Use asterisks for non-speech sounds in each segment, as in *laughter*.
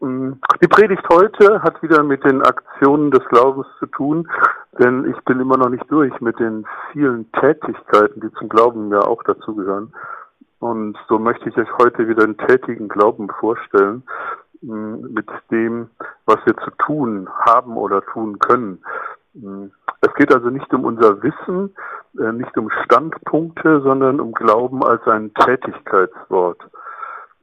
Mm, die Predigt heute hat wieder mit den Aktionen des Glaubens zu tun, denn ich bin immer noch nicht durch mit den vielen Tätigkeiten, die zum Glauben ja auch dazugehören. Und so möchte ich euch heute wieder einen tätigen Glauben vorstellen, mm, mit dem, was wir zu tun haben oder tun können. Mm, es geht also nicht um unser Wissen, äh, nicht um Standpunkte, sondern um Glauben als ein Tätigkeitswort.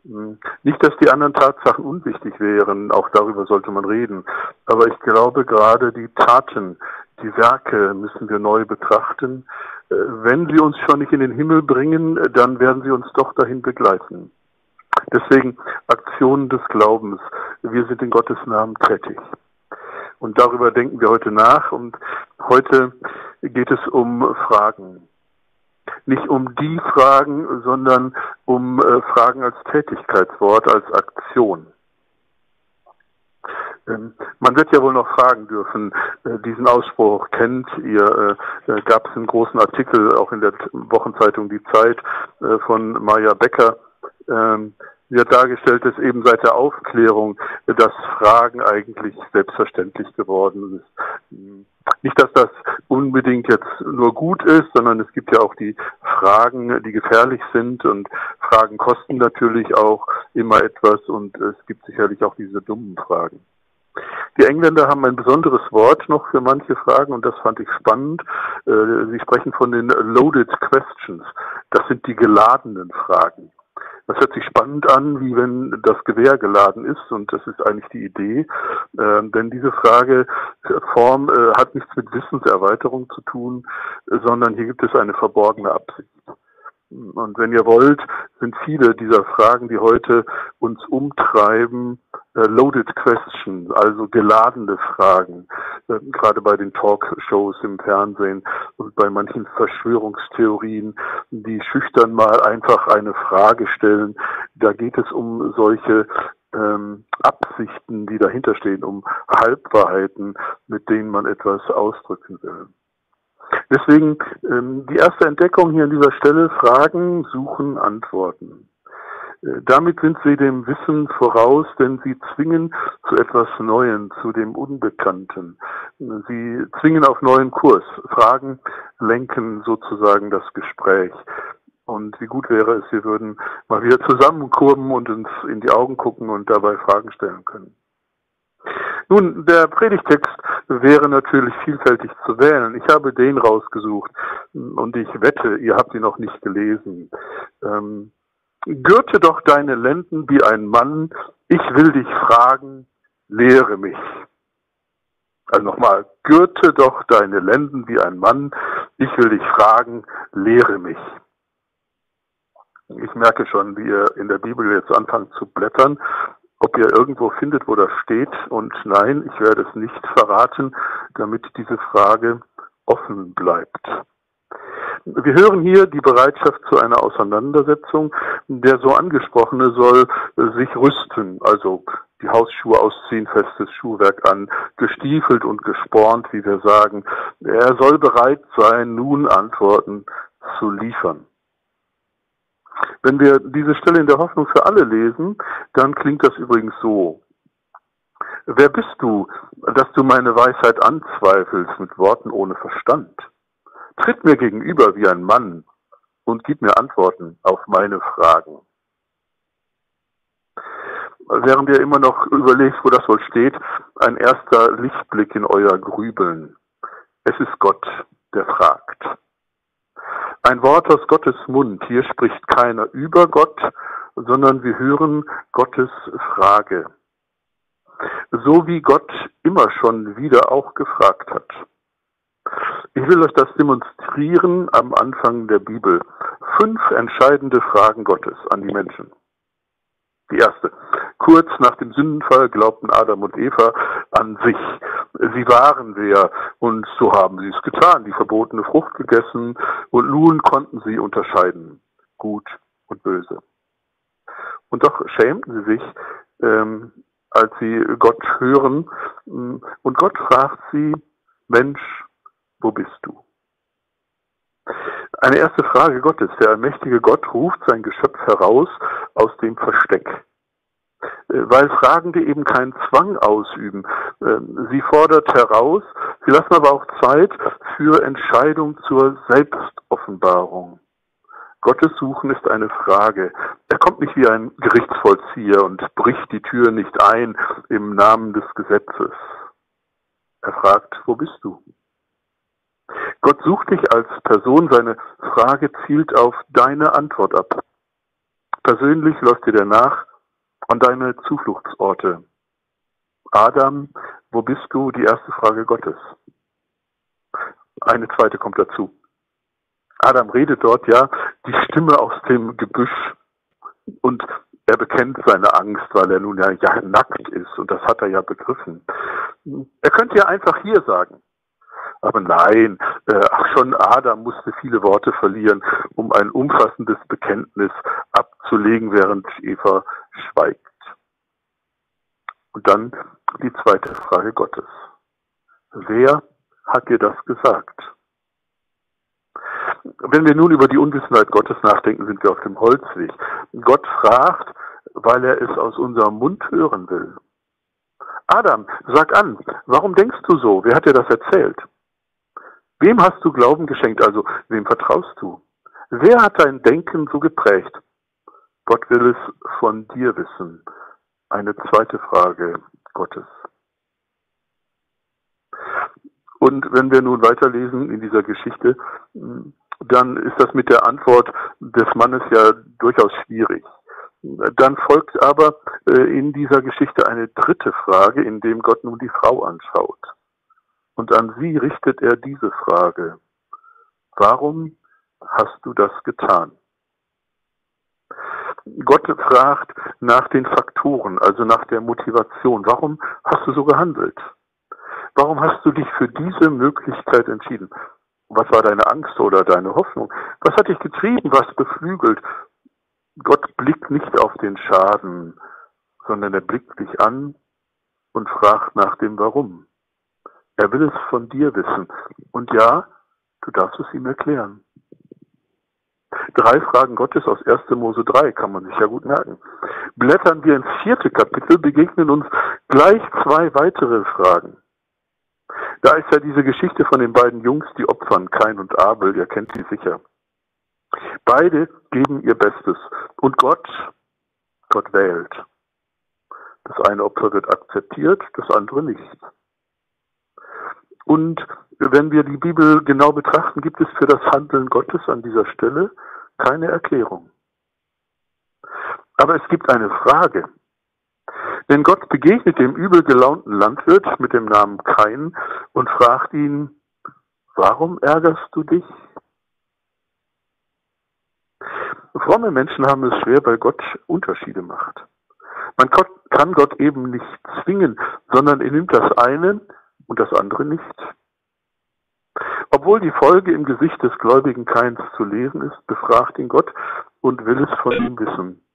Hm. Nicht, dass die anderen Tatsachen unwichtig wären, auch darüber sollte man reden. Aber ich glaube, gerade die Taten, die Werke müssen wir neu betrachten. Äh, wenn sie uns schon nicht in den Himmel bringen, dann werden sie uns doch dahin begleiten. Deswegen Aktionen des Glaubens. Wir sind in Gottes Namen tätig. Und darüber denken wir heute nach. Und heute geht es um Fragen nicht um die Fragen, sondern um äh, Fragen als Tätigkeitswort, als Aktion. Ähm, man wird ja wohl noch fragen dürfen, äh, diesen Ausspruch kennt ihr, äh, äh gab es einen großen Artikel auch in der Wochenzeitung Die Zeit äh, von Maya Becker, ähm, wird dargestellt, dass eben seit der Aufklärung das Fragen eigentlich selbstverständlich geworden ist. Nicht, dass das unbedingt jetzt nur gut ist, sondern es gibt ja auch die Fragen, die gefährlich sind und Fragen kosten natürlich auch immer etwas und es gibt sicherlich auch diese dummen Fragen. Die Engländer haben ein besonderes Wort noch für manche Fragen und das fand ich spannend. Äh, sie sprechen von den loaded questions. Das sind die geladenen Fragen. Das hört sich spannend an, wie wenn das Gewehr geladen ist und das ist eigentlich die Idee. Äh, denn diese Frageform äh, hat nichts mit Wissenserweiterung zu tun, sondern hier gibt es eine verborgene Absicht. Und wenn ihr wollt, sind viele dieser Fragen, die heute uns umtreiben, äh, loaded questions, also geladene Fragen, äh, gerade bei den Talkshows im Fernsehen und bei manchen Verschwörungstheorien, die schüchtern mal einfach eine Frage stellen. Da geht es um solche ähm, Absichten, die dahinter stehen, um Halbwahrheiten, mit denen man etwas ausdrücken will. Deswegen ähm, die erste Entdeckung hier an dieser Stelle, Fragen, Suchen, Antworten. Äh, damit sind sie dem Wissen voraus, denn sie zwingen zu etwas Neuem, zu dem Unbekannten. Sie zwingen auf neuen Kurs. Fragen lenken sozusagen das Gespräch. Und wie gut wäre es, wir würden mal wieder zusammenkurben und uns in die Augen gucken und dabei Fragen stellen können. Nun, der Predigtext wäre natürlich vielfältig zu wählen. Ich habe den rausgesucht und ich wette, ihr habt ihn noch nicht gelesen. Ähm, Gürte doch deine Lenden wie ein Mann, ich will dich fragen, lehre mich. Also nochmal, gürte doch deine Lenden wie ein Mann, ich will dich fragen, lehre mich. Ich merke schon, wie ihr in der Bibel jetzt anfangt zu blättern ob ihr irgendwo findet, wo das steht. Und nein, ich werde es nicht verraten, damit diese Frage offen bleibt. Wir hören hier die Bereitschaft zu einer Auseinandersetzung. Der so angesprochene soll sich rüsten, also die Hausschuhe ausziehen, festes Schuhwerk an, gestiefelt und gespornt, wie wir sagen. Er soll bereit sein, nun Antworten zu liefern. Wenn wir diese Stelle in der Hoffnung für alle lesen, dann klingt das übrigens so. Wer bist du, dass du meine Weisheit anzweifelst mit Worten ohne Verstand? Tritt mir gegenüber wie ein Mann und gib mir Antworten auf meine Fragen. Während ihr immer noch überlegt, wo das wohl steht, ein erster Lichtblick in euer Grübeln. Es ist Gott, der fragt. Ein Wort aus Gottes Mund. Hier spricht keiner über Gott, sondern wir hören Gottes Frage. So wie Gott immer schon wieder auch gefragt hat. Ich will euch das demonstrieren am Anfang der Bibel. Fünf entscheidende Fragen Gottes an die Menschen. Die erste. Kurz nach dem Sündenfall glaubten Adam und Eva an sich. Sie waren wer und so haben sie es getan, die verbotene Frucht gegessen und nun konnten sie unterscheiden, gut und böse. Und doch schämten sie sich, ähm, als sie Gott hören und Gott fragt sie, Mensch, wo bist du? Eine erste Frage Gottes. Der allmächtige Gott ruft sein Geschöpf heraus aus dem Versteck. Weil Fragende eben keinen Zwang ausüben. Ähm, sie fordert heraus, sie lassen aber auch Zeit für Entscheidung zur Selbstoffenbarung. Gottes Suchen ist eine Frage. Er kommt nicht wie ein Gerichtsvollzieher und bricht die Tür nicht ein im Namen des Gesetzes. Er fragt, wo bist du? Gott sucht dich als Person, seine Frage zielt auf deine Antwort ab. Persönlich läuft dir der nach an deine Zufluchtsorte. Adam, wo bist du? Die erste Frage Gottes. Eine zweite kommt dazu. Adam redet dort ja die Stimme aus dem Gebüsch und er bekennt seine Angst, weil er nun ja, ja nackt ist und das hat er ja begriffen. Er könnte ja einfach hier sagen. Aber nein, äh, ach schon Adam musste viele Worte verlieren, um ein umfassendes Bekenntnis abzulegen, während Eva schweigt. Und dann die zweite Frage Gottes. Wer hat dir das gesagt? Wenn wir nun über die Unwissenheit Gottes nachdenken, sind wir auf dem Holzweg. Gott fragt, weil er es aus unserem Mund hören will. Adam, sag an, warum denkst du so? Wer hat dir das erzählt? Wem hast du Glauben geschenkt, also wem vertraust du? Wer hat dein Denken so geprägt? Gott will es von dir wissen. Eine zweite Frage Gottes. Und wenn wir nun weiterlesen in dieser Geschichte, dann ist das mit der Antwort des Mannes ja durchaus schwierig. Dann folgt aber äh, in dieser Geschichte eine dritte Frage, in dem Gott nun die Frau anschaut. Und an sie richtet er diese Frage. Warum hast du das getan? Gott fragt nach den Faktoren, also nach der Motivation. Warum hast du so gehandelt? Warum hast du dich für diese Möglichkeit entschieden? Was war deine Angst oder deine Hoffnung? Was hat dich getrieben, was beflügelt? Gott blickt nicht auf den Schaden, sondern er blickt dich an und fragt nach dem Warum. Er will es von dir wissen. Und ja, du darfst es ihm erklären. Drei Fragen Gottes aus 1. Mose 3 kann man sich ja gut merken. Blättern wir ins vierte Kapitel, begegnen uns gleich zwei weitere Fragen. Da ist ja diese Geschichte von den beiden Jungs, die opfern, Kain und Abel, ihr kennt sie sicher. Beide geben ihr Bestes und Gott, Gott wählt. Das eine Opfer wird akzeptiert, das andere nicht. Und wenn wir die Bibel genau betrachten, gibt es für das Handeln Gottes an dieser Stelle keine Erklärung. Aber es gibt eine Frage. Denn Gott begegnet dem übel gelaunten Landwirt mit dem Namen Kain und fragt ihn, warum ärgerst du dich? Fromme Menschen haben es schwer, weil Gott Unterschiede macht. Man kann Gott eben nicht zwingen, sondern er nimmt das eine und das andere nicht. Obwohl die Folge im Gesicht des gläubigen Keins zu lesen ist, befragt ihn Gott und will es von ihm wissen.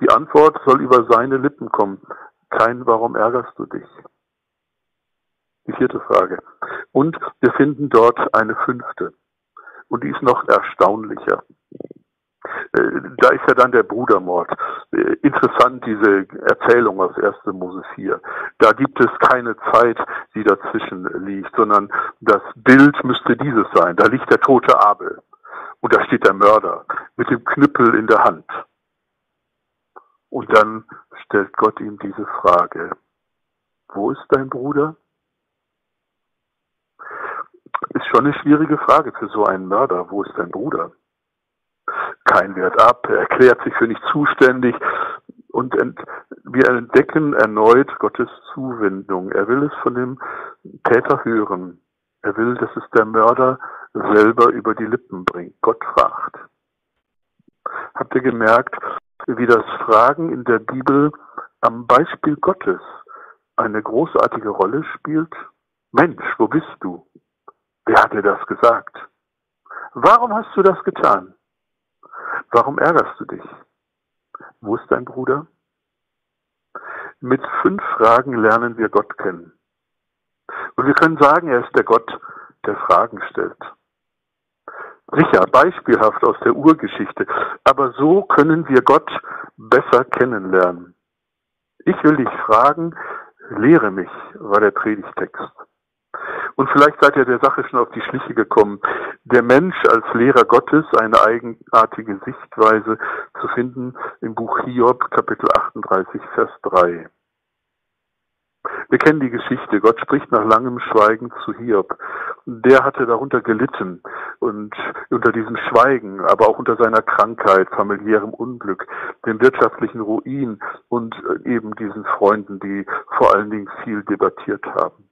Die Antwort soll über seine Lippen kommen. Kein, warum ärgerst du dich? Die vierte Frage. Und wir finden dort eine fünfte. Und die ist noch erstaunlicher. Äh, da ist ja dann der Brudermord. Äh, interessant, diese Erzählung aus 1. Mose 4. Da gibt es keine Zeit, die dazwischen liegt, sondern das Bild müsste dieses sein. Da liegt der tote Abel. Und da steht der Mörder mit dem Knüppel in der Hand. Und dann stellt Gott ihm diese Frage. Wo ist dein Bruder? Ist schon eine schwierige Frage für so einen Mörder. Wo ist dein Bruder? Kein Wert ab, er erklärt sich für nicht zuständig und ent, wir entdecken erneut Gottes Zuwendung. Er will es von dem Täter hören. Er will, dass es der Mörder selber über die Lippen bringt. Gott fragt. Habt ihr gemerkt, wie das Fragen in der Bibel am Beispiel Gottes eine großartige Rolle spielt? Mensch, wo bist du? Wer hat dir das gesagt? Warum hast du das getan? Warum ärgerst du dich? Wo ist dein Bruder? Mit fünf Fragen lernen wir Gott kennen. Und wir können sagen, er ist der Gott, der Fragen stellt. Sicher, beispielhaft aus der Urgeschichte, aber so können wir Gott besser kennenlernen. Ich will dich fragen, lehre mich, war der Predigtext. Und vielleicht seid ihr der Sache schon auf die Schliche gekommen. Der Mensch als Lehrer Gottes, eine eigenartige Sichtweise zu finden im Buch Hiob, Kapitel 38, Vers 3. Wir kennen die Geschichte. Gott spricht nach langem Schweigen zu Hiob. Der hatte darunter gelitten und unter diesem Schweigen, aber auch unter seiner Krankheit, familiärem Unglück, dem wirtschaftlichen Ruin und äh, eben diesen Freunden, die vor allen Dingen viel debattiert haben.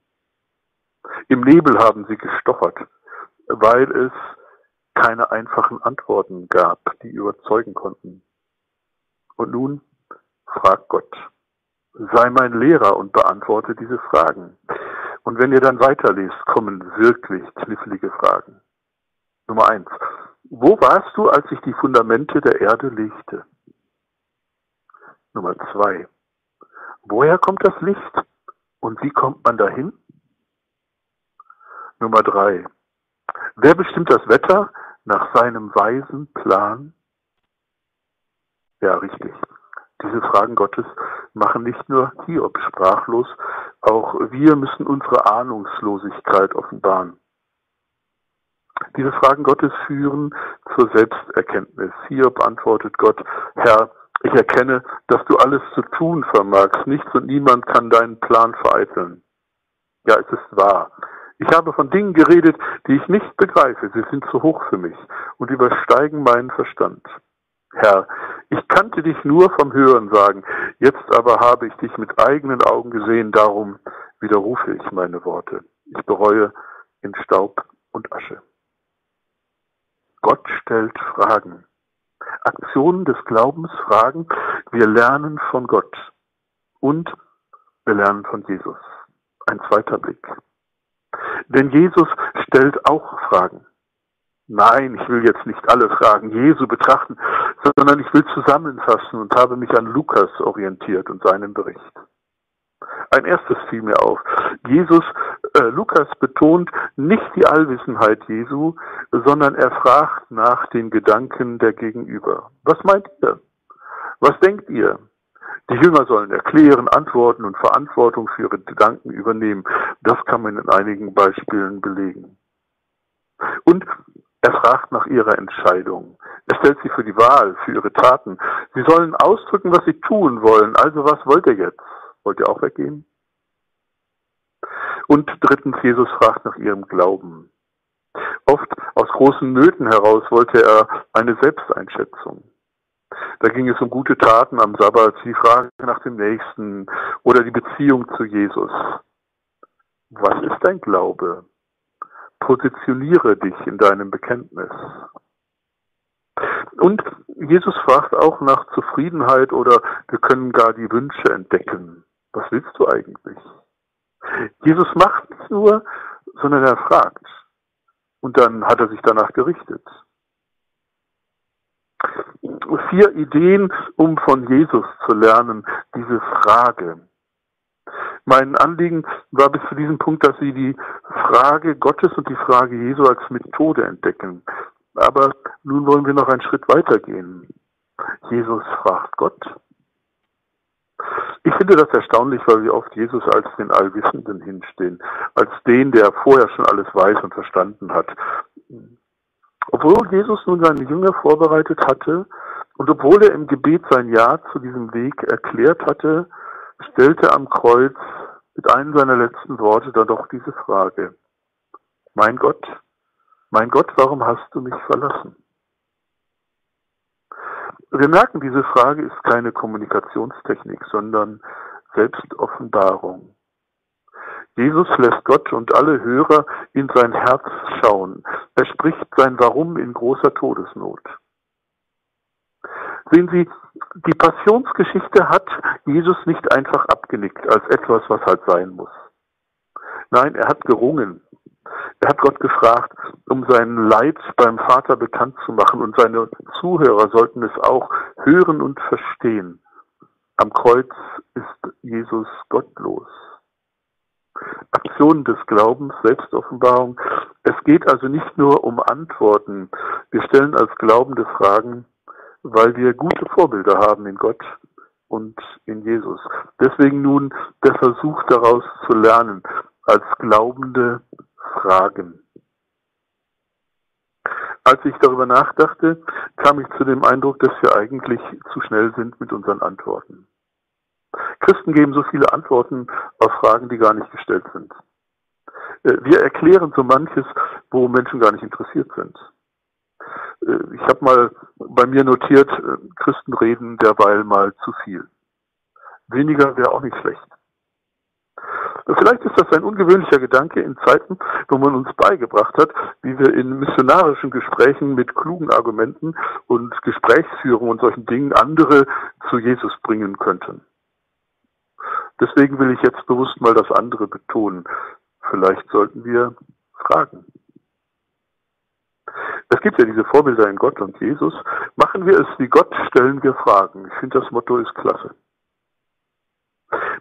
Im Nebel haben sie gestochert, weil es keine einfachen Antworten gab, die überzeugen konnten. Und nun fragt Gott sei mein Lehrer und beantworte diese Fragen. Und wenn ihr dann weiterlest, kommen wirklich knifflige Fragen. Nummer eins. Wo warst du, als ich die Fundamente der Erde legte? Nummer zwei. Woher kommt das Licht und wie kommt man dahin? Nummer drei. Wer bestimmt das Wetter nach seinem weisen Plan? Ja, richtig. Diese Fragen Gottes machen nicht nur Hiob sprachlos, auch wir müssen unsere Ahnungslosigkeit offenbaren. Diese Fragen Gottes führen zur Selbsterkenntnis. Hiob antwortet Gott, Herr, ich erkenne, dass du alles zu tun vermagst. Nichts und niemand kann deinen Plan vereiteln. Ja, es ist wahr. Ich habe von Dingen geredet, die ich nicht begreife. Sie sind zu hoch für mich und übersteigen meinen Verstand. Herr, ich kannte dich nur vom Hören sagen, jetzt aber habe ich dich mit eigenen Augen gesehen, darum widerrufe ich meine Worte. Ich bereue in Staub und Asche. Gott stellt Fragen. Aktionen des Glaubens fragen, wir lernen von Gott und wir lernen von Jesus. Ein zweiter Blick. Denn Jesus stellt auch Fragen. Nein, ich will jetzt nicht alle Fragen Jesu betrachten, sondern ich will zusammenfassen und habe mich an Lukas orientiert und seinen Bericht. Ein erstes fiel mir auf. Jesus, äh, Lukas betont nicht die Allwissenheit Jesu, sondern er fragt nach den Gedanken der Gegenüber. Was meint ihr? Was denkt ihr? Die Jünger sollen erklären, antworten und Verantwortung für ihre Gedanken übernehmen. Das kann man in einigen Beispielen belegen. Und er fragt nach ihrer Entscheidung. Er stellt sie für die Wahl, für ihre Taten. Sie sollen ausdrücken, was sie tun wollen. Also was wollt ihr jetzt? Wollt ihr auch weggehen? Und drittens, Jesus fragt nach ihrem Glauben. Oft aus großen Nöten heraus wollte er eine Selbsteinschätzung. Da ging es um gute Taten am Sabbat, die Frage nach dem Nächsten oder die Beziehung zu Jesus. Was ist dein Glaube? Positioniere dich in deinem Bekenntnis. Und Jesus fragt auch nach Zufriedenheit oder wir können gar die Wünsche entdecken. Was willst du eigentlich? Jesus macht nicht nur, sondern er fragt. Und dann hat er sich danach gerichtet. Vier Ideen, um von Jesus zu lernen, diese Frage. Mein Anliegen war bis zu diesem Punkt, dass Sie die Frage Gottes und die Frage Jesu als Methode entdecken. Aber nun wollen wir noch einen Schritt weitergehen. Jesus fragt Gott. Ich finde das erstaunlich, weil wir oft Jesus als den Allwissenden hinstehen, als den, der vorher schon alles weiß und verstanden hat. Obwohl Jesus nun seine Jünger vorbereitet hatte und obwohl er im Gebet sein Ja zu diesem Weg erklärt hatte, stellte am Kreuz mit einem seiner letzten Worte dann doch diese Frage. Mein Gott, mein Gott, warum hast du mich verlassen? Wir merken, diese Frage ist keine Kommunikationstechnik, sondern Selbstoffenbarung. Jesus lässt Gott und alle Hörer in sein Herz schauen. Er spricht sein Warum in großer Todesnot. Sehen Sie, die Passionsgeschichte hat Jesus nicht einfach abgenickt als etwas, was halt sein muss. Nein, er hat gerungen. Er hat Gott gefragt, um sein Leid beim Vater bekannt zu machen und seine Zuhörer sollten es auch hören und verstehen. Am Kreuz ist Jesus gottlos. Aktion des Glaubens, Selbstoffenbarung. Es geht also nicht nur um Antworten. Wir stellen als Glaubende Fragen, weil wir gute Vorbilder haben in Gott, und in Jesus. Deswegen nun der Versuch daraus zu lernen, als Glaubende fragen. Als ich darüber nachdachte, kam ich zu dem Eindruck, dass wir eigentlich zu schnell sind mit unseren Antworten. Christen geben so viele Antworten auf Fragen, die gar nicht gestellt sind. Äh, wir erklären so manches, wo Menschen gar nicht interessiert sind. Äh, ich habe mal bei mir notiert, äh, Christen reden derweil mal zu viel. Weniger wäre auch nicht schlecht. Vielleicht ist das ein ungewöhnlicher Gedanke in Zeiten, wo man uns beigebracht hat, wie wir in missionarischen Gesprächen mit klugen Argumenten und Gesprächsführung und solchen Dingen andere zu Jesus bringen könnten. Deswegen will ich jetzt bewusst mal das andere betonen. Vielleicht sollten wir fragen. Es gibt ja diese Vorbilder in Gott und Jesus. Machen wir es wie Gott, stellen wir Fragen. Ich finde, das Motto ist klasse.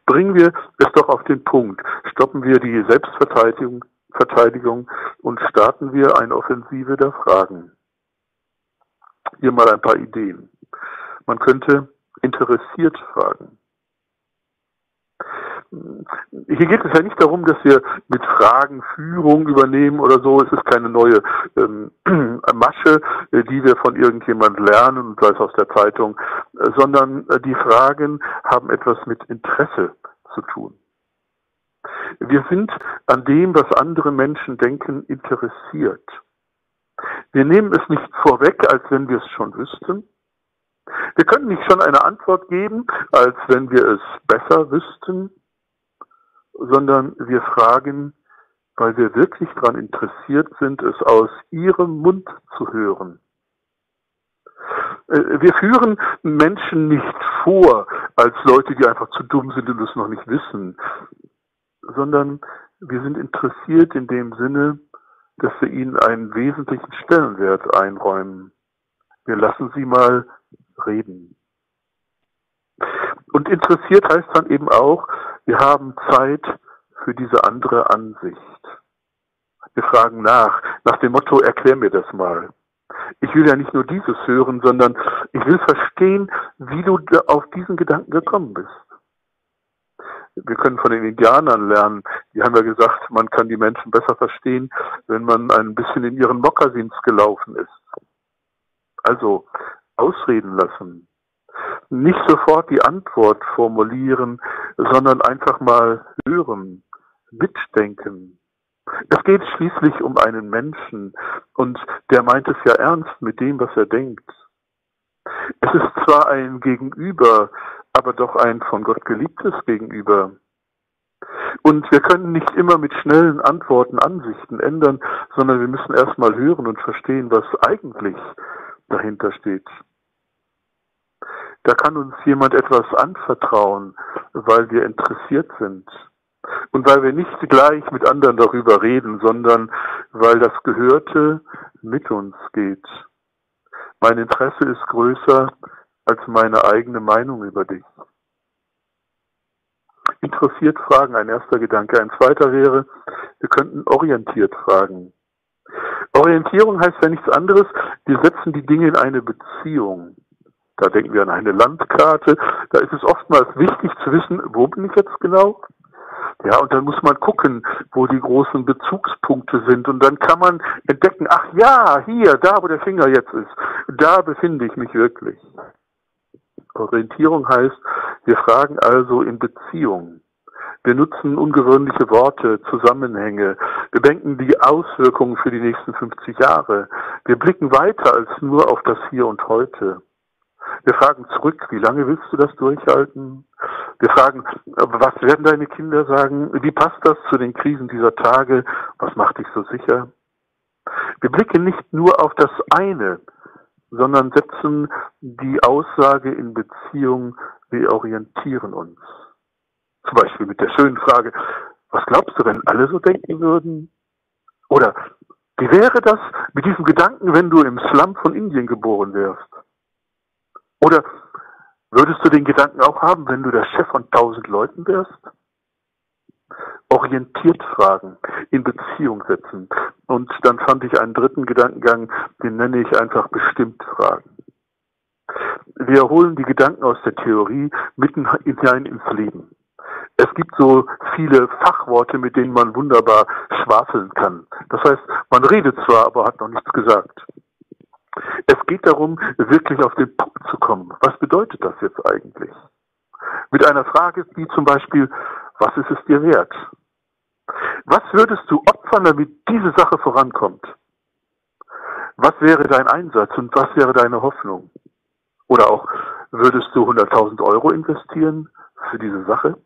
Bringen wir es doch auf den Punkt. Stoppen wir die Selbstverteidigung Verteidigung und starten wir eine Offensive der Fragen. Hier mal ein paar Ideen. Man könnte interessiert fragen. Hier geht es ja nicht darum, dass wir mit Fragen Führung übernehmen oder so. Es ist keine neue ähm, *clears throat* Masche, äh, die wir von irgendjemand lernen, sei es aus der Zeitung, äh, sondern äh, die Fragen haben etwas mit Interesse zu tun. Wir sind an dem, was andere Menschen denken, interessiert. Wir nehmen es nicht vorweg, als wenn wir es schon wüssten. Wir können nicht schon eine Antwort geben, als wenn wir es besser wüssten sondern wir fragen, weil wir wirklich daran interessiert sind, es aus ihrem Mund zu hören. Äh, wir führen Menschen nicht vor als Leute, die einfach zu dumm sind und es noch nicht wissen, sondern wir sind interessiert in dem Sinne, dass wir ihnen einen wesentlichen Stellenwert einräumen. Wir lassen sie mal reden. Und interessiert heißt dann eben auch, wir haben Zeit für diese andere Ansicht. Wir fragen nach, nach dem Motto, erklär mir das mal. Ich will ja nicht nur dieses hören, sondern ich will verstehen, wie du auf diesen Gedanken gekommen bist. Wir können von den Indianern lernen. Die haben ja gesagt, man kann die Menschen besser verstehen, wenn man ein bisschen in ihren Mokassins gelaufen ist. Also ausreden lassen, nicht sofort die Antwort formulieren, sondern einfach mal hören, mitdenken. Es geht schließlich um einen Menschen und der meint es ja ernst mit dem, was er denkt. Es ist zwar ein Gegenüber, aber doch ein von Gott geliebtes Gegenüber. Und wir können nicht immer mit schnellen Antworten Ansichten ändern, sondern wir müssen erstmal hören und verstehen, was eigentlich dahinter steht. Da kann uns jemand etwas anvertrauen, weil wir interessiert sind. Und weil wir nicht gleich mit anderen darüber reden, sondern weil das Gehörte mit uns geht. Mein Interesse ist größer als meine eigene Meinung über dich. Interessiert fragen, ein erster Gedanke. Ein zweiter wäre, wir könnten orientiert fragen. Orientierung heißt ja nichts anderes, wir setzen die Dinge in eine Beziehung. Da denken wir an eine Landkarte. Da ist es oftmals wichtig zu wissen, wo bin ich jetzt genau? Ja, und dann muss man gucken, wo die großen Bezugspunkte sind. Und dann kann man entdecken, ach ja, hier, da, wo der Finger jetzt ist, da befinde ich mich wirklich. Orientierung heißt, wir fragen also in Beziehung. Wir nutzen ungewöhnliche Worte, Zusammenhänge. Wir denken die Auswirkungen für die nächsten 50 Jahre. Wir blicken weiter als nur auf das Hier und Heute. Wir fragen zurück, wie lange willst du das durchhalten? Wir fragen, was werden deine Kinder sagen? Wie passt das zu den Krisen dieser Tage? Was macht dich so sicher? Wir blicken nicht nur auf das eine, sondern setzen die Aussage in Beziehung, wir orientieren uns. Zum Beispiel mit der schönen Frage, was glaubst du, wenn alle so denken würden? Oder wie wäre das mit diesem Gedanken, wenn du im Slum von Indien geboren wärst? Oder würdest du den Gedanken auch haben, wenn du der Chef von tausend Leuten wärst? Orientiert fragen, in Beziehung setzen. Und dann fand ich einen dritten Gedankengang, den nenne ich einfach bestimmt fragen. wir holen die Gedanken aus der Theorie mitten hinein ins Leben. Es gibt so viele Fachworte, mit denen man wunderbar schwafeln kann. Das heißt, man redet zwar, aber hat noch nichts gesagt. Es geht darum, wirklich auf den Punkt zu kommen. Was bedeutet das jetzt eigentlich? Mit einer Frage wie zum Beispiel, was ist es dir wert? Was würdest du opfern, damit diese Sache vorankommt? Was wäre dein Einsatz und was wäre deine Hoffnung? Oder auch, würdest du 100.000 Euro investieren für diese Sache?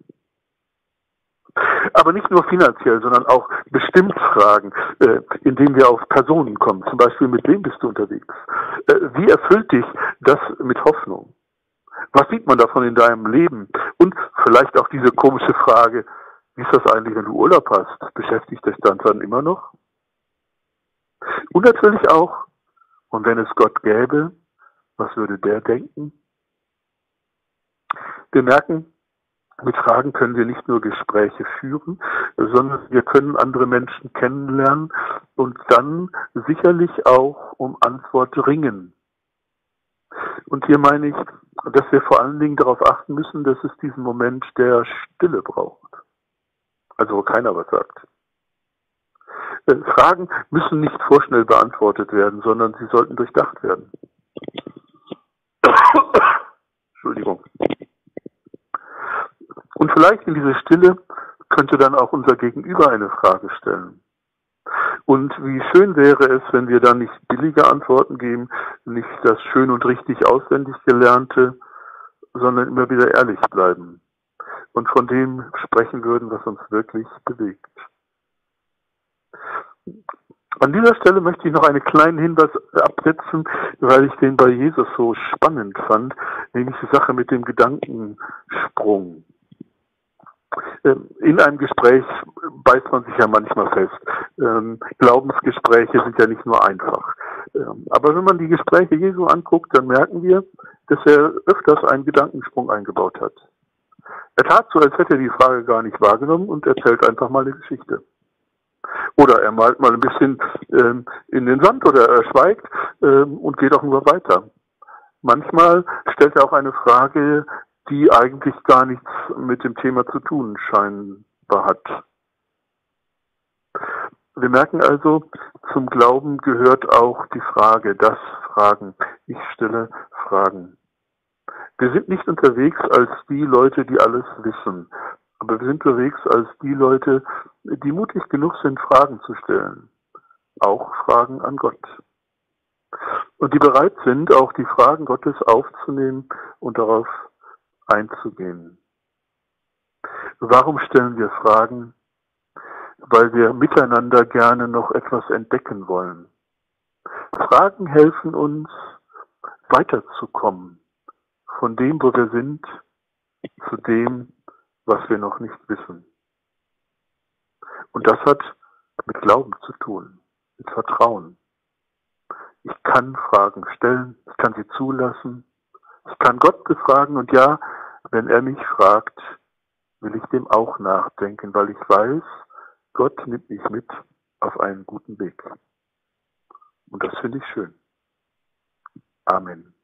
Aber nicht nur finanziell, sondern auch bestimmt Fragen, äh, indem wir auf Personen kommen. Zum Beispiel, mit wem bist du unterwegs? Äh, wie erfüllt dich das mit Hoffnung? Was sieht man davon in deinem Leben? Und vielleicht auch diese komische Frage, wie ist das eigentlich, wenn du Urlaub hast? Beschäftigt dich dann dann immer noch? Und natürlich auch, und wenn es Gott gäbe, was würde der denken? Wir merken, mit Fragen können wir nicht nur Gespräche führen, sondern wir können andere Menschen kennenlernen und dann sicherlich auch um Antwort ringen. Und hier meine ich, dass wir vor allen Dingen darauf achten müssen, dass es diesen Moment der Stille braucht. Also wo keiner was sagt. Äh, Fragen müssen nicht vorschnell beantwortet werden, sondern sie sollten durchdacht werden. *coughs* Entschuldigung. Und vielleicht in diese Stille könnte dann auch unser Gegenüber eine Frage stellen. Und wie schön wäre es, wenn wir dann nicht billige Antworten geben, nicht das schön und richtig auswendig gelernte, sondern immer wieder ehrlich bleiben und von dem sprechen würden, was uns wirklich bewegt. An dieser Stelle möchte ich noch einen kleinen Hinweis absetzen, weil ich den bei Jesus so spannend fand, nämlich die Sache mit dem Gedankensprung. Ähm, in einem Gespräch beißt man sich ja manchmal fest. Ähm, Glaubensgespräche sind ja nicht nur einfach. Ähm, aber wenn man die Gespräche Jesu anguckt, dann merken wir, dass er öfters einen Gedankensprung eingebaut hat. Er tat so, als hätte er die Frage gar nicht wahrgenommen und erzählt einfach mal eine Geschichte. Oder er malt mal ein bisschen in den Sand oder er schweigt und geht auch nur weiter. Manchmal stellt er auch eine Frage, die eigentlich gar nichts mit dem Thema zu tun scheinbar hat. Wir merken also, zum Glauben gehört auch die Frage, das Fragen. Ich stelle Fragen. Wir sind nicht unterwegs als die Leute, die alles wissen, aber wir sind unterwegs als die Leute, die mutig genug sind, Fragen zu stellen. Auch Fragen an Gott. Und die bereit sind, auch die Fragen Gottes aufzunehmen und darauf einzugehen. Warum stellen wir Fragen? Weil wir miteinander gerne noch etwas entdecken wollen. Fragen helfen uns, weiterzukommen von dem, wo wir sind, zu dem, was wir noch nicht wissen. Und das hat mit Glauben zu tun, mit Vertrauen. Ich kann Fragen stellen, ich kann sie zulassen, ich kann Gott befragen und ja, wenn er mich fragt, will ich dem auch nachdenken, weil ich weiß, Gott nimmt mich mit auf einen guten Weg. Und das finde ich schön. Amen.